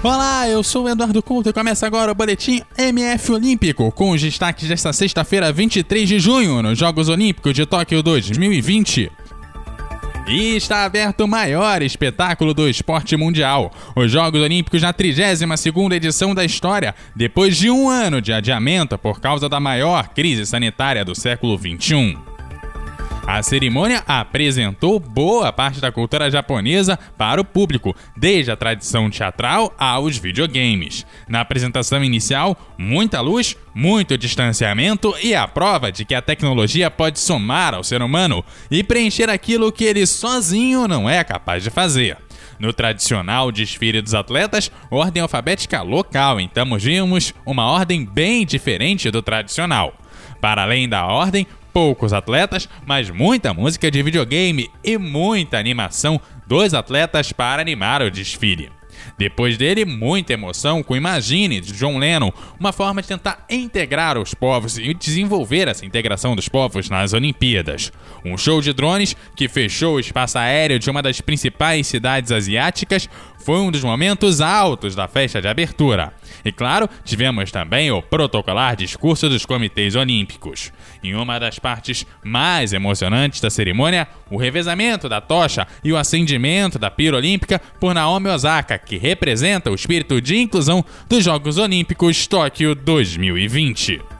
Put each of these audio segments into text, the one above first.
Olá, eu sou o Eduardo Couto e começa agora o boletim MF Olímpico com os destaques desta sexta-feira, 23 de junho, nos Jogos Olímpicos de Tóquio 2020. E está aberto o maior espetáculo do esporte mundial, os Jogos Olímpicos na 32ª edição da história, depois de um ano de adiamento por causa da maior crise sanitária do século 21. A cerimônia apresentou boa parte da cultura japonesa para o público, desde a tradição teatral aos videogames. Na apresentação inicial, muita luz, muito distanciamento e a prova de que a tecnologia pode somar ao ser humano e preencher aquilo que ele sozinho não é capaz de fazer. No tradicional desfile dos atletas, ordem alfabética local, então vimos uma ordem bem diferente do tradicional. Para além da ordem, poucos atletas, mas muita música de videogame e muita animação dos atletas para animar o desfile. Depois dele, muita emoção com Imagine de John Lennon, uma forma de tentar integrar os povos e desenvolver essa integração dos povos nas Olimpíadas. Um show de drones que fechou o espaço aéreo de uma das principais cidades asiáticas foi um dos momentos altos da festa de abertura. E claro, tivemos também o protocolar discurso dos comitês olímpicos. Em uma das partes mais emocionantes da cerimônia, o revezamento da tocha e o acendimento da pira olímpica por Naomi Osaka, que representa o espírito de inclusão dos Jogos Olímpicos Tóquio 2020.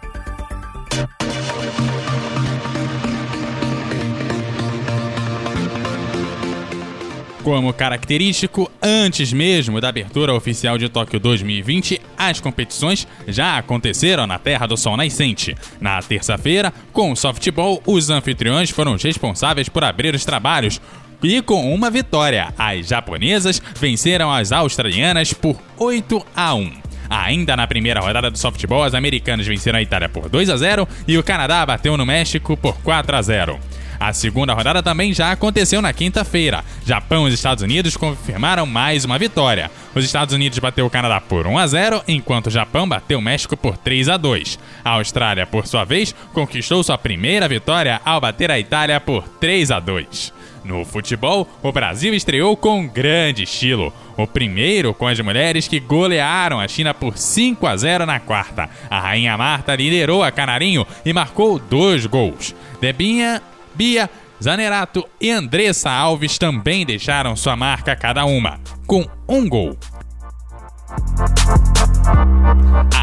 Como característico, antes mesmo da abertura oficial de Tóquio 2020, as competições já aconteceram na Terra do Sol Nascente. Na terça-feira, com o softball, os anfitriões foram responsáveis por abrir os trabalhos, e com uma vitória, as japonesas venceram as australianas por 8 a 1. Ainda na primeira rodada do softball, as americanas venceram a Itália por 2 a 0 e o Canadá bateu no México por 4 a 0. A segunda rodada também já aconteceu na quinta-feira. Japão e os Estados Unidos confirmaram mais uma vitória. Os Estados Unidos bateu o Canadá por 1 a 0, enquanto o Japão bateu o México por 3 a 2. A Austrália, por sua vez, conquistou sua primeira vitória ao bater a Itália por 3 a 2. No futebol, o Brasil estreou com grande estilo. O primeiro com as mulheres que golearam a China por 5 a 0 na quarta. A Rainha Marta liderou a Canarinho e marcou dois gols. Debinha Bia, Zanerato e Andressa Alves também deixaram sua marca cada uma, com um gol.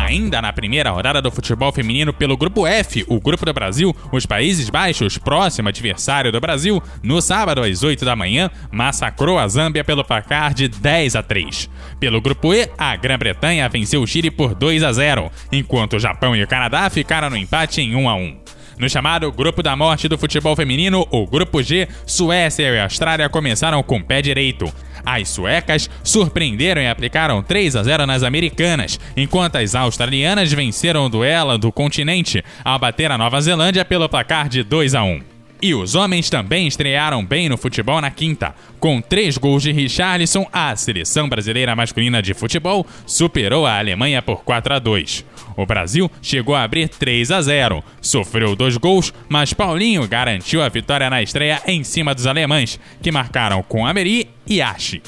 Ainda na primeira rodada do futebol feminino pelo Grupo F, o Grupo do Brasil, os Países Baixos, próximo adversário do Brasil, no sábado às 8 da manhã, massacrou a Zâmbia pelo placar de 10 a 3. Pelo Grupo E, a Grã-Bretanha venceu o Chile por 2 a 0, enquanto o Japão e o Canadá ficaram no empate em 1 a 1. No chamado Grupo da Morte do Futebol Feminino, o Grupo G, Suécia e Austrália começaram com pé direito. As suecas surpreenderam e aplicaram 3 a 0 nas americanas, enquanto as australianas venceram o duelo do continente ao bater a Nova Zelândia pelo placar de 2 a 1. E os homens também estrearam bem no futebol na quinta. Com três gols de Richarlison, a seleção brasileira masculina de futebol superou a Alemanha por 4 a 2. O Brasil chegou a abrir 3 a 0, sofreu dois gols, mas Paulinho garantiu a vitória na estreia em cima dos alemães, que marcaram com Ameri e Ashi.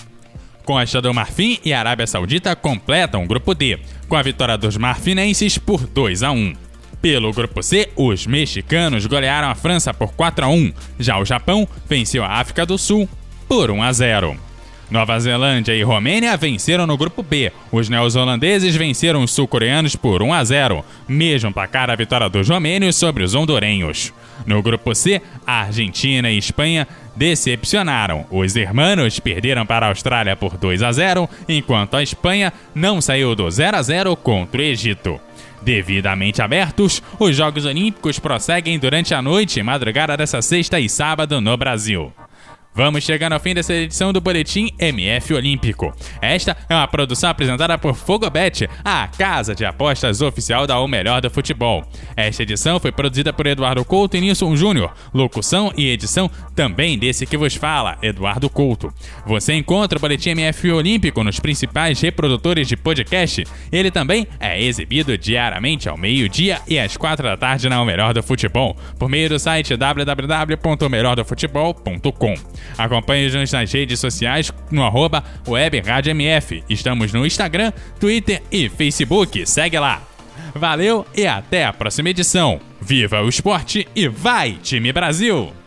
Costa do Marfim e Arábia Saudita completam o grupo D, com a vitória dos marfinenses por 2 a 1. Pelo grupo C, os mexicanos golearam a França por 4 a 1. Já o Japão venceu a África do Sul por 1 a 0. Nova Zelândia e Romênia venceram no grupo B. Os neozelandeses venceram os sul-coreanos por 1 a 0, mesmo placar a vitória dos romênios sobre os hondurenhos. No grupo C, a Argentina e Espanha decepcionaram. Os hermanos perderam para a Austrália por 2 a 0, enquanto a Espanha não saiu do 0 a 0 contra o Egito. Devidamente abertos, os Jogos Olímpicos prosseguem durante a noite e madrugada dessa sexta e sábado no Brasil. Vamos chegando ao fim dessa edição do Boletim MF Olímpico. Esta é uma produção apresentada por Fogobet, a casa de apostas oficial da O Melhor do Futebol. Esta edição foi produzida por Eduardo Couto e Nilson Júnior. Locução e edição também desse que vos fala, Eduardo Couto. Você encontra o Boletim MF Olímpico nos principais reprodutores de podcast. Ele também é exibido diariamente ao meio-dia e às quatro da tarde na O Melhor do Futebol, por meio do site www.omelhordofutebol.com. Acompanhe-nos nas redes sociais no arroba WebRadioMF. Estamos no Instagram, Twitter e Facebook. Segue lá. Valeu e até a próxima edição. Viva o esporte e vai, time Brasil!